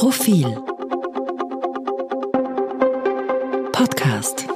Profil Podcast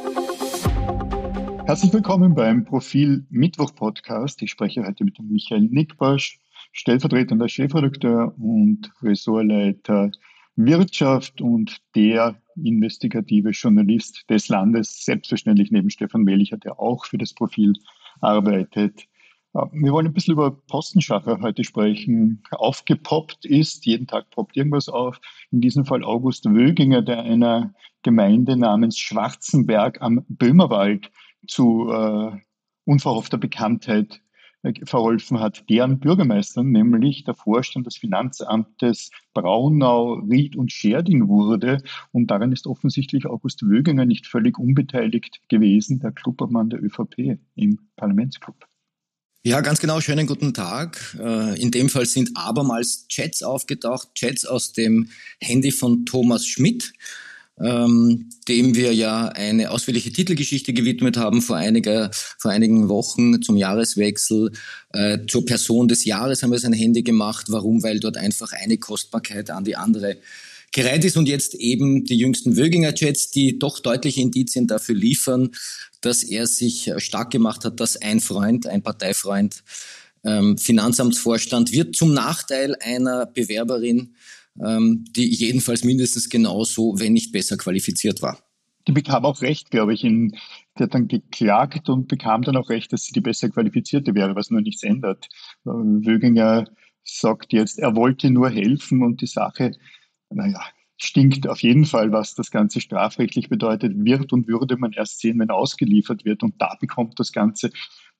Herzlich willkommen beim Profil Mittwoch Podcast. Ich spreche heute mit Michael Nickbosch, stellvertretender Chefredakteur und Ressortleiter Wirtschaft und der investigative Journalist des Landes, selbstverständlich neben Stefan Melicher, der auch für das Profil arbeitet. Wir wollen ein bisschen über Postenschacher heute sprechen. Aufgepoppt ist, jeden Tag poppt irgendwas auf. In diesem Fall August Wöginger, der einer Gemeinde namens Schwarzenberg am Böhmerwald zu äh, unverhoffter Bekanntheit äh, verholfen hat, deren Bürgermeister, nämlich der Vorstand des Finanzamtes Braunau, Ried und Scherding wurde. Und daran ist offensichtlich August Wöginger nicht völlig unbeteiligt gewesen, der Clubobmann der ÖVP im Parlamentsclub. Ja, ganz genau. Schönen guten Tag. Äh, in dem Fall sind abermals Chats aufgetaucht, Chats aus dem Handy von Thomas Schmidt, ähm, dem wir ja eine ausführliche Titelgeschichte gewidmet haben vor, einiger, vor einigen Wochen zum Jahreswechsel. Äh, zur Person des Jahres haben wir sein Handy gemacht. Warum? Weil dort einfach eine Kostbarkeit an die andere gereiht ist und jetzt eben die jüngsten Wöginger Chats, die doch deutliche Indizien dafür liefern, dass er sich stark gemacht hat, dass ein Freund, ein Parteifreund, ähm, Finanzamtsvorstand wird zum Nachteil einer Bewerberin, ähm, die jedenfalls mindestens genauso, wenn nicht besser qualifiziert war. Die bekam auch recht, glaube ich. In, die hat dann geklagt und bekam dann auch recht, dass sie die besser qualifizierte wäre, was nur nichts ändert. Wöginger sagt jetzt, er wollte nur helfen und die Sache, naja, stinkt auf jeden Fall, was das Ganze strafrechtlich bedeutet, wird und würde man erst sehen, wenn ausgeliefert wird. Und da bekommt das Ganze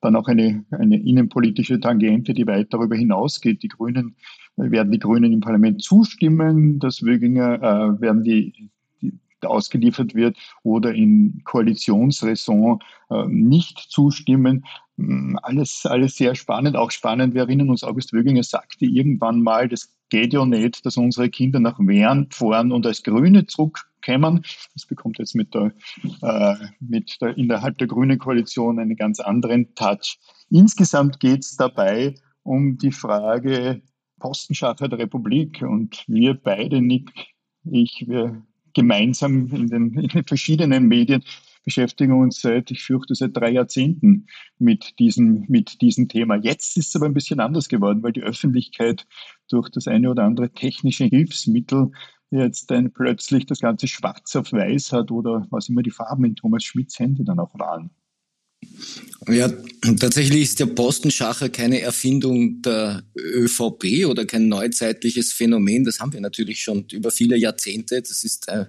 dann auch eine, eine innenpolitische Tangente, die weit darüber hinausgeht. Die Grünen werden die Grünen im Parlament zustimmen, dass Wöginger äh, werden die, die ausgeliefert wird oder in Koalitionsraison äh, nicht zustimmen. Hm, alles, alles sehr spannend, auch spannend. Wir erinnern uns, August Wöginger sagte irgendwann mal, das geht ja nicht, dass unsere Kinder nach Wern fahren und als Grüne zurückkommen. Das bekommt jetzt mit der, äh, mit der, innerhalb der Grünen Koalition einen ganz anderen Touch. Insgesamt geht es dabei um die Frage Postenschacher der Republik und wir beide, Nick, ich, wir gemeinsam in den, in den verschiedenen Medien beschäftigen uns seit, ich fürchte, seit drei Jahrzehnten mit diesem, mit diesem Thema. Jetzt ist es aber ein bisschen anders geworden, weil die Öffentlichkeit durch das eine oder andere technische Hilfsmittel jetzt dann plötzlich das Ganze schwarz auf weiß hat oder was immer die Farben in Thomas Schmidts Handy dann auch waren. Ja, tatsächlich ist der Postenschacher keine Erfindung der ÖVP oder kein neuzeitliches Phänomen. Das haben wir natürlich schon über viele Jahrzehnte. Das ist äh,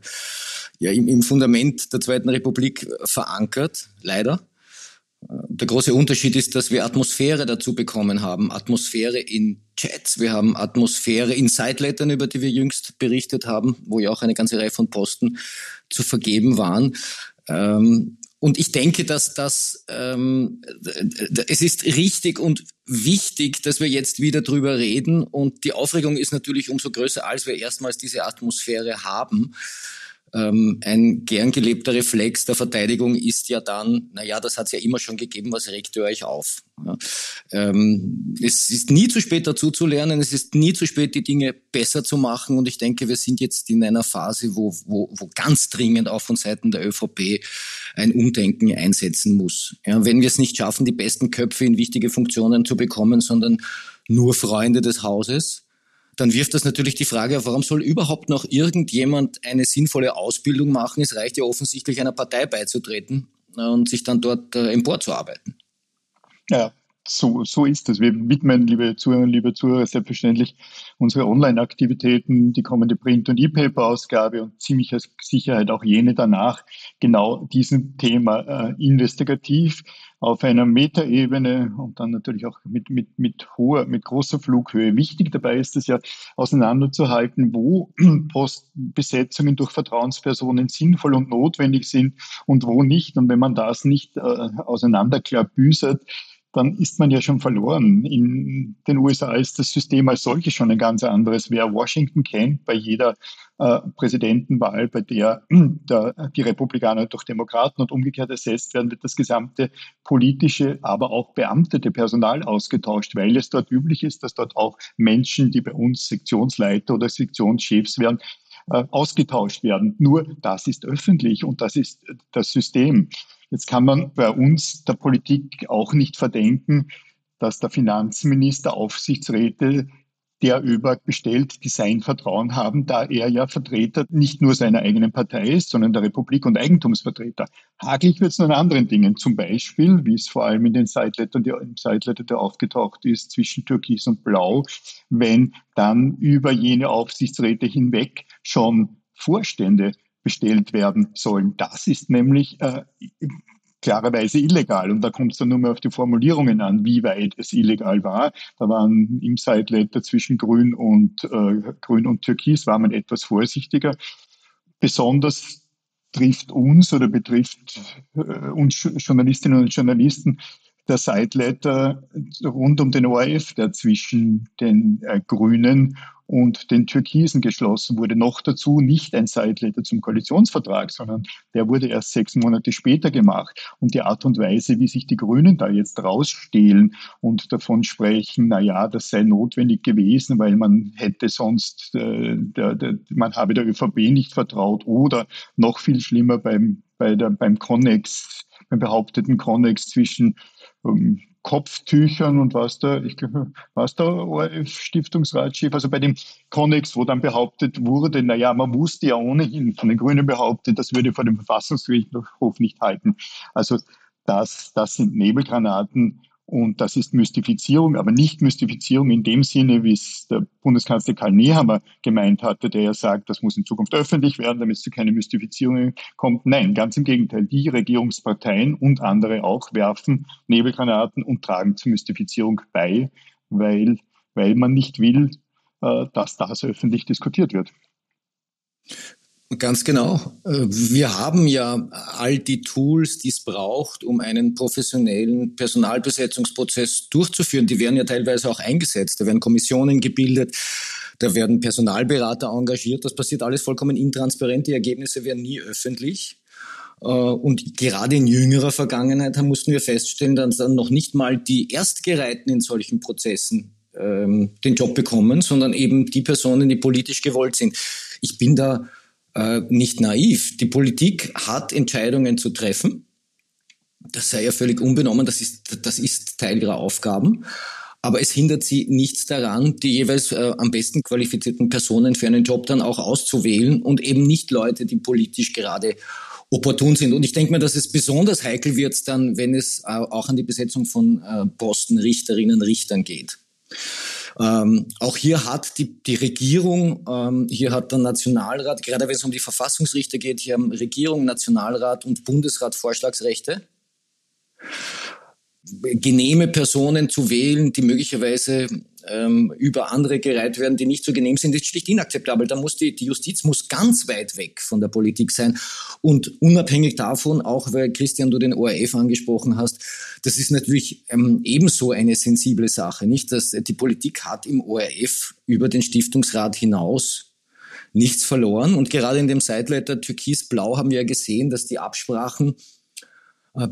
ja im, im Fundament der Zweiten Republik verankert, leider. Der große Unterschied ist, dass wir Atmosphäre dazu bekommen haben. Atmosphäre in Chats. Wir haben Atmosphäre in Sidelettern, über die wir jüngst berichtet haben, wo ja auch eine ganze Reihe von Posten zu vergeben waren. Ähm, und ich denke, dass das ähm, es ist richtig und wichtig, dass wir jetzt wieder drüber reden. Und die Aufregung ist natürlich umso größer, als wir erstmals diese Atmosphäre haben. Ähm, ein gern gelebter Reflex der Verteidigung ist ja dann, naja, das hat es ja immer schon gegeben, was regt ihr euch auf? Ja. Ähm, es ist nie zu spät dazu zu lernen, es ist nie zu spät, die Dinge besser zu machen und ich denke, wir sind jetzt in einer Phase, wo, wo, wo ganz dringend auch von Seiten der ÖVP ein Umdenken einsetzen muss. Ja, wenn wir es nicht schaffen, die besten Köpfe in wichtige Funktionen zu bekommen, sondern nur Freunde des Hauses, dann wirft das natürlich die Frage auf, warum soll überhaupt noch irgendjemand eine sinnvolle Ausbildung machen? Es reicht ja offensichtlich einer Partei beizutreten und sich dann dort äh, emporzuarbeiten. Ja, so, so ist es. Wir widmen, liebe Zuhörer, liebe Zuhörer, selbstverständlich unsere Online-Aktivitäten, die kommende Print- und E-Paper-Ausgabe und ziemlich Sicherheit auch jene danach genau diesem Thema äh, investigativ auf einer Metaebene und dann natürlich auch mit, mit, mit hoher, mit großer Flughöhe. Wichtig dabei ist es ja auseinanderzuhalten, wo Postbesetzungen durch Vertrauenspersonen sinnvoll und notwendig sind und wo nicht. Und wenn man das nicht äh, auseinanderklabüsert, dann ist man ja schon verloren. In den USA ist das System als solches schon ein ganz anderes. Wer Washington kennt, bei jeder äh, Präsidentenwahl, bei der, der die Republikaner durch Demokraten und umgekehrt ersetzt werden, wird das gesamte politische, aber auch beamtete Personal ausgetauscht, weil es dort üblich ist, dass dort auch Menschen, die bei uns Sektionsleiter oder Sektionschefs werden, äh, ausgetauscht werden. Nur das ist öffentlich und das ist das System. Jetzt kann man bei uns der Politik auch nicht verdenken, dass der Finanzminister Aufsichtsräte der über bestellt, die sein Vertrauen haben, da er ja Vertreter nicht nur seiner eigenen Partei ist, sondern der Republik und Eigentumsvertreter. Hagelig wird es nur an anderen Dingen, zum Beispiel, wie es vor allem in den Sidelettern, der, im Sideletter, der aufgetaucht ist, zwischen Türkis und Blau, wenn dann über jene Aufsichtsräte hinweg schon Vorstände bestellt werden sollen. Das ist nämlich äh, klarerweise illegal. Und da kommt es dann nur mehr auf die Formulierungen an, wie weit es illegal war. Da waren im Sideletter zwischen Grün und äh, Grün und Türkis war man etwas vorsichtiger. Besonders trifft uns oder betrifft äh, uns Journalistinnen und Journalisten der Sideletter rund um den ORF, der zwischen den äh, Grünen und den Türkisen geschlossen wurde. Noch dazu nicht ein Sideletter zum Koalitionsvertrag, sondern der wurde erst sechs Monate später gemacht. Und die Art und Weise, wie sich die Grünen da jetzt rausstehlen und davon sprechen, na ja, das sei notwendig gewesen, weil man hätte sonst, äh, der, der, man habe der ÖVP nicht vertraut oder noch viel schlimmer beim, bei der, beim Connex, beim behaupteten Connex zwischen ähm, Kopftüchern und was da, ich was der ORF-Stiftungsratschef, also bei dem Connex, wo dann behauptet wurde, naja, man wusste ja ohnehin von den Grünen behauptet, das würde vor dem Verfassungsgerichtshof nicht halten. Also das, das sind Nebelgranaten und das ist Mystifizierung, aber nicht Mystifizierung in dem Sinne, wie es der Bundeskanzler Karl Nehammer gemeint hatte, der ja sagt, das muss in Zukunft öffentlich werden, damit es zu keine Mystifizierungen kommt. Nein, ganz im Gegenteil. Die Regierungsparteien und andere auch werfen Nebelgranaten und tragen zur Mystifizierung bei, weil, weil man nicht will, äh, dass das öffentlich diskutiert wird. Ganz genau. Äh, wir haben ja all die Tools, die es braucht, um einen professionellen Personalbesetzungsprozess durchzuführen. Die werden ja teilweise auch eingesetzt. Da werden Kommissionen gebildet, da werden Personalberater engagiert. Das passiert alles vollkommen intransparent. Die Ergebnisse werden nie öffentlich. Äh, und gerade in jüngerer Vergangenheit mussten wir feststellen, dass dann noch nicht mal die Erstgereihten in solchen Prozessen ähm, den Job bekommen, sondern eben die Personen, die politisch gewollt sind. Ich bin da äh, nicht naiv. Die Politik hat Entscheidungen zu treffen. Das sei ja völlig unbenommen, das ist, das ist Teil ihrer Aufgaben. Aber es hindert sie nichts daran, die jeweils äh, am besten qualifizierten Personen für einen Job dann auch auszuwählen und eben nicht Leute, die politisch gerade opportun sind. Und ich denke mir, dass es besonders heikel wird dann, wenn es äh, auch an die Besetzung von äh, Posten Richterinnen, Richtern geht. Ähm, auch hier hat die, die Regierung, ähm, hier hat der Nationalrat, gerade wenn es um die Verfassungsrichter geht, hier haben Regierung, Nationalrat und Bundesrat Vorschlagsrechte. Genehme Personen zu wählen, die möglicherweise ähm, über andere gereiht werden, die nicht so genehm sind, ist schlicht inakzeptabel. Da muss die, die Justiz muss ganz weit weg von der Politik sein. Und unabhängig davon, auch weil Christian du den ORF angesprochen hast, das ist natürlich ähm, ebenso eine sensible Sache, nicht? Dass die Politik hat im ORF über den Stiftungsrat hinaus nichts verloren. Und gerade in dem Sideletter Türkis-Blau haben wir ja gesehen, dass die Absprachen äh,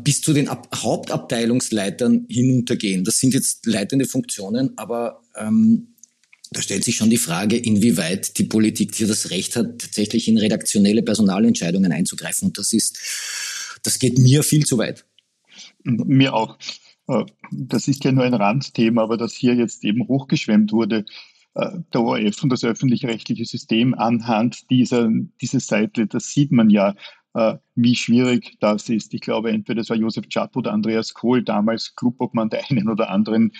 bis zu den Ab Hauptabteilungsleitern hinuntergehen. Das sind jetzt leitende Funktionen, aber ähm, da stellt sich schon die Frage, inwieweit die Politik hier das Recht hat, tatsächlich in redaktionelle Personalentscheidungen einzugreifen. Und das ist, das geht mir viel zu weit. Mir auch. Äh, das ist ja nur ein Randthema, aber das hier jetzt eben hochgeschwemmt wurde, äh, der ORF und das öffentlich-rechtliche System anhand dieser, dieser Seite, das sieht man ja, äh, wie schwierig das ist. Ich glaube, entweder es war Josef Chapp oder Andreas Kohl, damals Clubobmann der einen oder anderen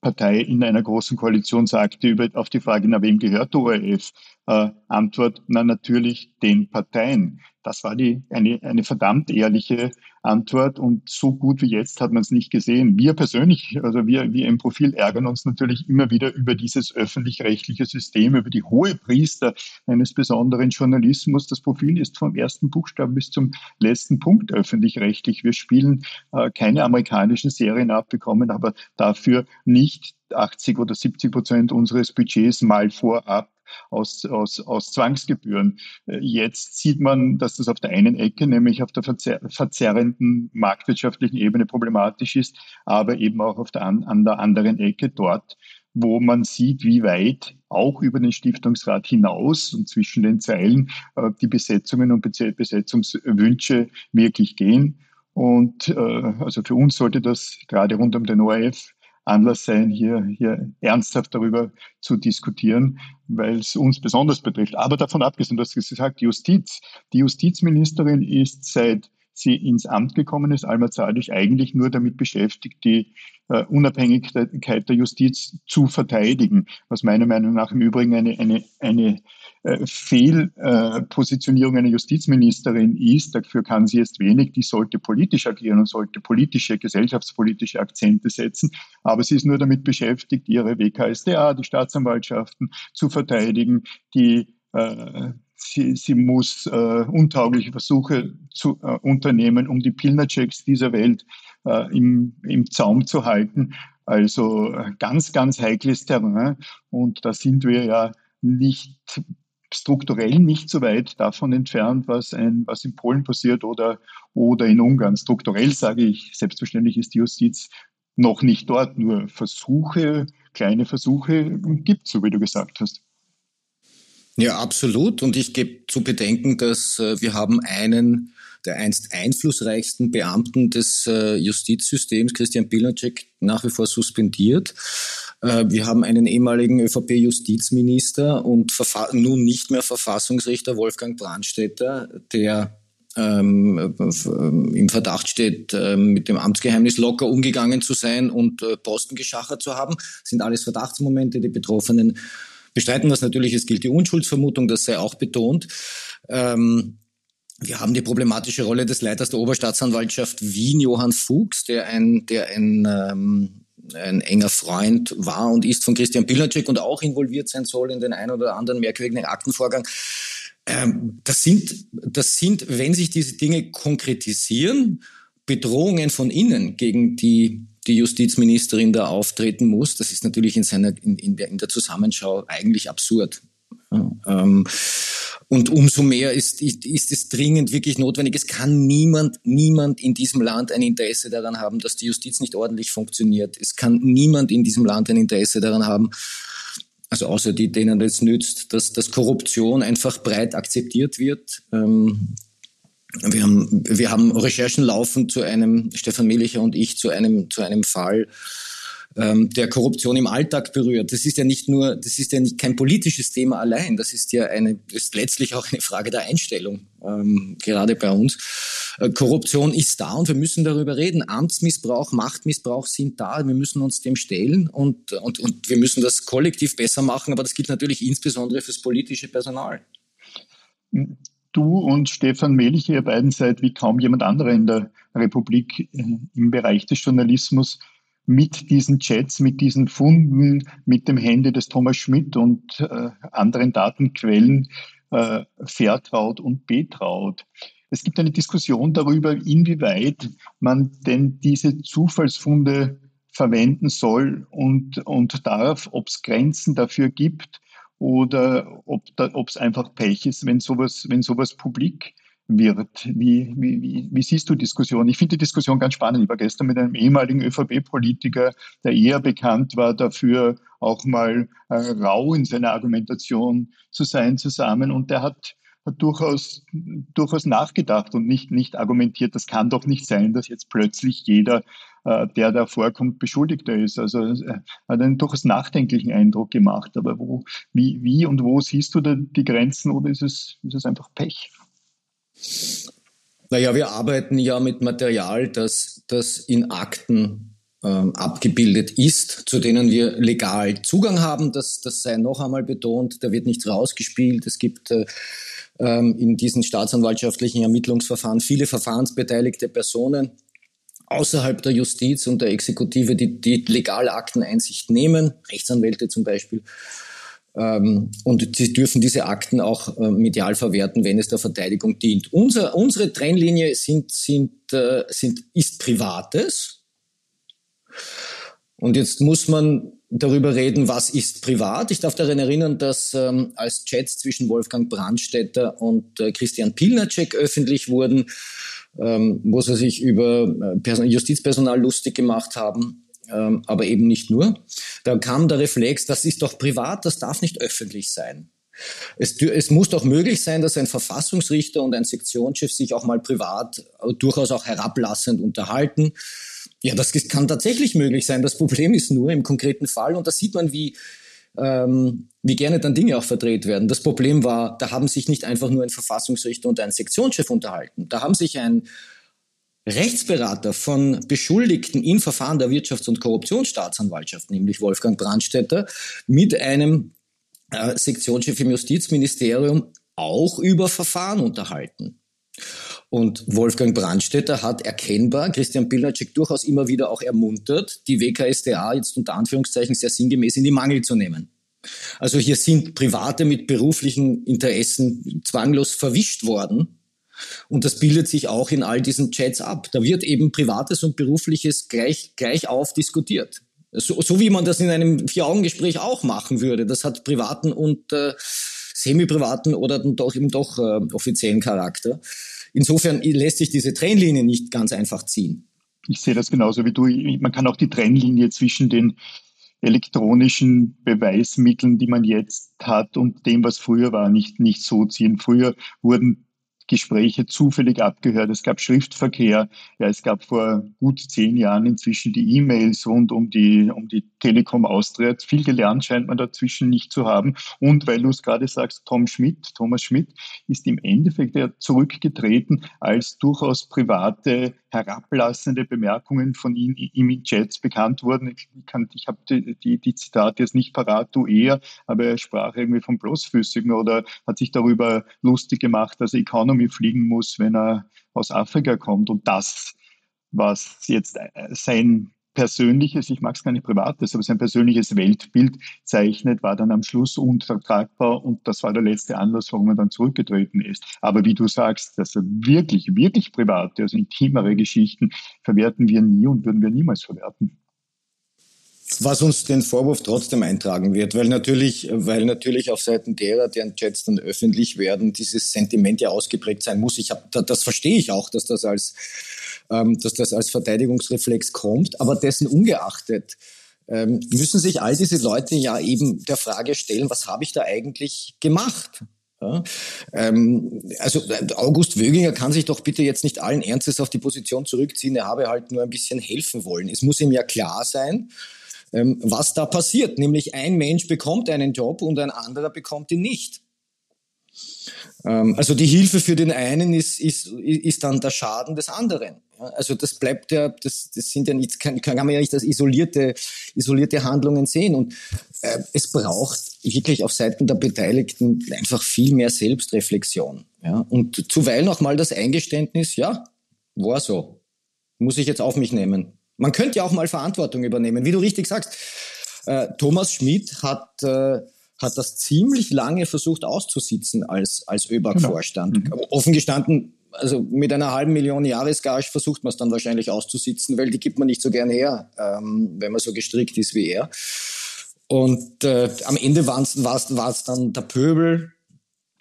Partei in einer großen Koalition sagte über, auf die Frage, na wem gehört der ORF? Äh, Antwort, na natürlich den Parteien. Das war die, eine, eine verdammt ehrliche Antwort und so gut wie jetzt hat man es nicht gesehen. Wir persönlich, also wir, wir im Profil ärgern uns natürlich immer wieder über dieses öffentlich-rechtliche System, über die hohe Priester eines besonderen Journalismus. Das Profil ist vom ersten Buchstaben bis zum letzten Punkt öffentlich-rechtlich. Wir spielen äh, keine amerikanischen Serien ab, bekommen aber dafür nicht 80 oder 70 Prozent unseres Budgets mal vorab aus, aus, aus Zwangsgebühren. Äh, jetzt sieht man, dass das auf der einen Ecke, nämlich auf der verzer verzerrenden marktwirtschaftlichen Ebene problematisch ist, aber eben auch auf der, an, an der anderen Ecke dort, wo man sieht, wie weit auch über den Stiftungsrat hinaus und zwischen den Zeilen äh, die Besetzungen und Besetzungswünsche wirklich gehen. Und äh, also für uns sollte das gerade rund um den ORF Anlass sein, hier, hier ernsthaft darüber zu diskutieren, weil es uns besonders betrifft. Aber davon abgesehen, du hast gesagt, Justiz. Die Justizministerin ist seit sie ins Amt gekommen ist, Alma Zadisch, eigentlich nur damit beschäftigt, die äh, Unabhängigkeit der Justiz zu verteidigen, was meiner Meinung nach im Übrigen eine, eine, eine äh, Fehlpositionierung einer Justizministerin ist. Dafür kann sie jetzt wenig. Die sollte politisch agieren und sollte politische, gesellschaftspolitische Akzente setzen. Aber sie ist nur damit beschäftigt, ihre WKSDA, die Staatsanwaltschaften zu verteidigen, die Sie, sie muss äh, untaugliche Versuche zu, äh, unternehmen, um die Pilnerchecks dieser Welt äh, im, im Zaum zu halten. Also äh, ganz, ganz heikles Terrain. Und da sind wir ja nicht strukturell nicht so weit davon entfernt, was, ein, was in Polen passiert oder, oder in Ungarn. Strukturell sage ich, selbstverständlich ist die Justiz noch nicht dort, nur Versuche, kleine Versuche gibt es, so wie du gesagt hast. Ja, absolut. Und ich gebe zu bedenken, dass äh, wir haben einen der einst einflussreichsten Beamten des äh, Justizsystems, Christian Pilnacek, nach wie vor suspendiert. Äh, wir haben einen ehemaligen ÖVP-Justizminister und nun nicht mehr Verfassungsrichter Wolfgang Brandstätter, der ähm, im Verdacht steht, äh, mit dem Amtsgeheimnis locker umgegangen zu sein und äh, Posten geschachert zu haben. Das sind alles Verdachtsmomente. Die Betroffenen bestreiten das natürlich. Es gilt die Unschuldsvermutung, das sei auch betont. Ähm, wir haben die problematische Rolle des Leiters der Oberstaatsanwaltschaft Wien, Johann Fuchs, der ein, der ein, ähm, ein enger Freund war und ist von Christian Pilacek und auch involviert sein soll in den ein oder anderen merkwürdigen Aktenvorgang. Ähm, das sind, das sind, wenn sich diese Dinge konkretisieren, Bedrohungen von innen gegen die die Justizministerin da auftreten muss. Das ist natürlich in, seiner, in, in, der, in der Zusammenschau eigentlich absurd. Ähm, und umso mehr ist, ist, es dringend wirklich notwendig. Es kann niemand, niemand in diesem Land ein Interesse daran haben, dass die Justiz nicht ordentlich funktioniert. Es kann niemand in diesem Land ein Interesse daran haben, also außer die, denen es nützt, dass, dass Korruption einfach breit akzeptiert wird. Ähm, wir haben, wir haben Recherchen laufen zu einem, Stefan Melicher und ich, zu einem, zu einem Fall, ähm, der Korruption im Alltag berührt. Das ist ja nicht nur, das ist ja nicht kein politisches Thema allein. Das ist ja eine, ist letztlich auch eine Frage der Einstellung, ähm, gerade bei uns. Äh, Korruption ist da und wir müssen darüber reden. Amtsmissbrauch, Machtmissbrauch sind da. Wir müssen uns dem stellen und, und, und wir müssen das kollektiv besser machen. Aber das gilt natürlich insbesondere fürs politische Personal. Du und Stefan Melich, ihr beiden seid wie kaum jemand anderer in der Republik äh, im Bereich des Journalismus mit diesen Chats, mit diesen Funden, mit dem Handy des Thomas Schmidt und äh, anderen Datenquellen äh, vertraut und betraut. Es gibt eine Diskussion darüber, inwieweit man denn diese Zufallsfunde verwenden soll und, und darf, ob es Grenzen dafür gibt oder ob es einfach Pech ist, wenn sowas, wenn sowas publik wird. Wie, wie, wie, wie siehst du Diskussion? Ich finde die Diskussion ganz spannend. Ich war gestern mit einem ehemaligen ÖVP-Politiker, der eher bekannt war dafür, auch mal äh, rau in seiner Argumentation zu sein zusammen. Und der hat, hat durchaus, durchaus nachgedacht und nicht, nicht argumentiert, das kann doch nicht sein, dass jetzt plötzlich jeder äh, der da vorkommt, Beschuldigter ist. Also er hat einen durchaus nachdenklichen Eindruck gemacht. Aber wo, wie, wie und wo siehst du da die Grenzen oder ist es, ist es einfach Pech? Naja, wir arbeiten ja mit Material, das, das in Akten ähm, abgebildet ist, zu denen wir legal Zugang haben. Das, das sei noch einmal betont, da wird nichts rausgespielt. Es gibt äh, ähm, in diesen staatsanwaltschaftlichen Ermittlungsverfahren viele verfahrensbeteiligte Personen, außerhalb der Justiz und der Exekutive, die, die legale Akteneinsicht nehmen, Rechtsanwälte zum Beispiel. Ähm, und sie dürfen diese Akten auch äh, medial verwerten, wenn es der Verteidigung dient. Unser, unsere Trennlinie sind, sind, äh, sind, ist Privates. Und jetzt muss man darüber reden, was ist privat. Ich darf daran erinnern, dass ähm, als Chats zwischen Wolfgang Brandstätter und äh, Christian Pilnacek öffentlich wurden, ähm, wo sie sich über äh, Justizpersonal lustig gemacht haben, ähm, aber eben nicht nur. Da kam der Reflex, das ist doch privat, das darf nicht öffentlich sein. Es, es, muss doch möglich sein, dass ein Verfassungsrichter und ein Sektionschef sich auch mal privat äh, durchaus auch herablassend unterhalten. Ja, das kann tatsächlich möglich sein. Das Problem ist nur im konkreten Fall, und da sieht man, wie, ähm, wie gerne dann Dinge auch verdreht werden. Das Problem war, da haben sich nicht einfach nur ein Verfassungsrichter und ein Sektionschef unterhalten. Da haben sich ein Rechtsberater von Beschuldigten in Verfahren der Wirtschafts- und Korruptionsstaatsanwaltschaft, nämlich Wolfgang Brandstätter, mit einem äh, Sektionschef im Justizministerium auch über Verfahren unterhalten. Und Wolfgang Brandstätter hat erkennbar Christian Pilnacek durchaus immer wieder auch ermuntert, die WKSDA jetzt unter Anführungszeichen sehr sinngemäß in die Mangel zu nehmen. Also hier sind Private mit beruflichen Interessen zwanglos verwischt worden. Und das bildet sich auch in all diesen Chats ab. Da wird eben Privates und Berufliches gleich, gleich auf diskutiert. So, so wie man das in einem Vier-Augen-Gespräch auch machen würde. Das hat privaten und äh, semi-privaten oder doch eben doch äh, offiziellen Charakter. Insofern lässt sich diese Trennlinie nicht ganz einfach ziehen. Ich sehe das genauso wie du. Man kann auch die Trennlinie zwischen den elektronischen Beweismitteln, die man jetzt hat und dem, was früher war, nicht, nicht so ziehen. Früher wurden Gespräche zufällig abgehört. Es gab Schriftverkehr. Ja, es gab vor gut zehn Jahren inzwischen die E-Mails rund um die, um die Telekom Austria. Viel gelernt scheint man dazwischen nicht zu haben. Und weil du es gerade sagst, Tom Schmidt, Thomas Schmidt ist im Endeffekt ja zurückgetreten, als durchaus private herablassende Bemerkungen von ihm, ihm in Chats bekannt wurden. Ich, kann, ich habe die, die, die, Zitate jetzt nicht parat, du eher, aber er sprach irgendwie vom Bloßfüßigen oder hat sich darüber lustig gemacht, dass Economy fliegen muss, wenn er aus Afrika kommt. Und das, was jetzt sein persönliches, ich mag es gar nicht privates, aber sein persönliches Weltbild zeichnet, war dann am Schluss unvertragbar und das war der letzte Anlass, warum er dann zurückgetreten ist. Aber wie du sagst, dass er wirklich, wirklich private, also intimere Geschichten verwerten wir nie und würden wir niemals verwerten. Was uns den Vorwurf trotzdem eintragen wird, weil natürlich, weil natürlich auf Seiten derer, deren Chats dann öffentlich werden, dieses Sentiment ja ausgeprägt sein muss. Ich hab, das verstehe ich auch, dass das als dass das als Verteidigungsreflex kommt. Aber dessen ungeachtet ähm, müssen sich all diese Leute ja eben der Frage stellen, was habe ich da eigentlich gemacht? Ja, ähm, also August Wöginger kann sich doch bitte jetzt nicht allen Ernstes auf die Position zurückziehen, er habe halt nur ein bisschen helfen wollen. Es muss ihm ja klar sein, ähm, was da passiert. Nämlich ein Mensch bekommt einen Job und ein anderer bekommt ihn nicht. Ähm, also die Hilfe für den einen ist, ist, ist dann der Schaden des anderen. Also das bleibt ja, das, das sind ja nicht, kann, kann man ja nicht als isolierte, isolierte Handlungen sehen. Und äh, es braucht wirklich auf Seiten der Beteiligten einfach viel mehr Selbstreflexion. Ja? Und zuweilen auch mal das Eingeständnis, ja, war so. Muss ich jetzt auf mich nehmen. Man könnte ja auch mal Verantwortung übernehmen. Wie du richtig sagst, äh, Thomas Schmidt hat äh, hat das ziemlich lange versucht auszusitzen als, als ÖBAG-Vorstand. Genau. Mhm. Offen gestanden, also mit einer halben Million Jahresgage versucht man es dann wahrscheinlich auszusitzen, weil die gibt man nicht so gern her, ähm, wenn man so gestrickt ist wie er. Und äh, am Ende war es dann der Pöbel,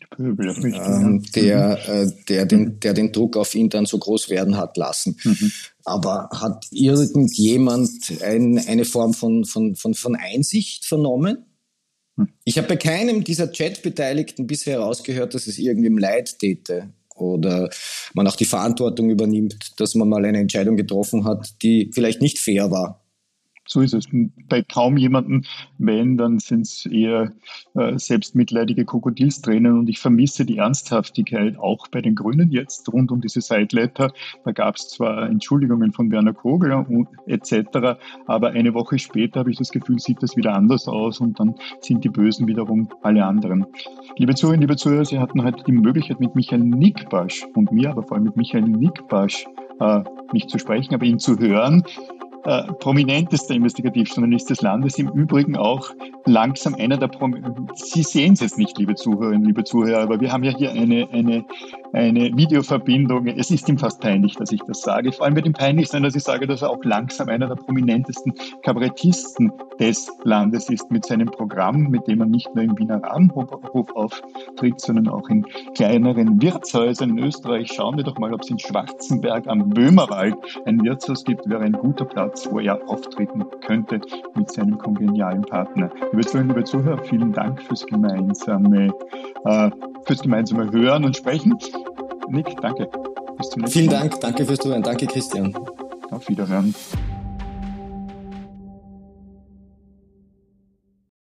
Pöbel ähm, der, mhm. äh, der, den, der den Druck auf ihn dann so groß werden hat lassen. Mhm. Aber hat irgendjemand ein, eine Form von, von, von, von Einsicht vernommen? Ich habe bei keinem dieser Chat-Beteiligten bisher herausgehört, dass es irgendwem leid täte oder man auch die Verantwortung übernimmt, dass man mal eine Entscheidung getroffen hat, die vielleicht nicht fair war. So ist es. Bei kaum jemanden, wenn, dann sind es eher äh, selbstmitleidige Krokodilstränen und ich vermisse die Ernsthaftigkeit auch bei den Grünen jetzt rund um diese Sideletter. Da gab es zwar Entschuldigungen von Werner Kogel und etc., aber eine Woche später habe ich das Gefühl, sieht das wieder anders aus und dann sind die Bösen wiederum alle anderen. Liebe Zuhörerinnen, liebe Zuhörer, Sie hatten heute die Möglichkeit mit Michael Nickbasch und mir, aber vor allem mit Michael Nickbasch, äh, nicht zu sprechen, aber ihn zu hören äh, prominentester Investigativjournalist des Landes, im Übrigen auch langsam einer der Prom Sie sehen es jetzt nicht, liebe Zuhörerinnen, liebe Zuhörer, aber wir haben ja hier eine, eine eine Videoverbindung. Es ist ihm fast peinlich, dass ich das sage. Vor allem wird ihm peinlich sein, dass ich sage, dass er auch langsam einer der prominentesten Kabarettisten des Landes ist mit seinem Programm, mit dem er nicht nur im Wiener Rabenhof auftritt, sondern auch in kleineren Wirtshäusern in Österreich. Schauen wir doch mal, ob es in Schwarzenberg am Böhmerwald ein Wirtshaus gibt, wäre ein guter Platz, wo er auftreten könnte mit seinem kongenialen Partner. Liebe Zuhörer, liebe Zuhörer, vielen Dank fürs gemeinsame, äh, fürs gemeinsame Hören und Sprechen. Nick, danke. Bis zum nächsten Vielen Mal. Dank, danke fürs Zuhören, danke Christian. Auf Wiederhören.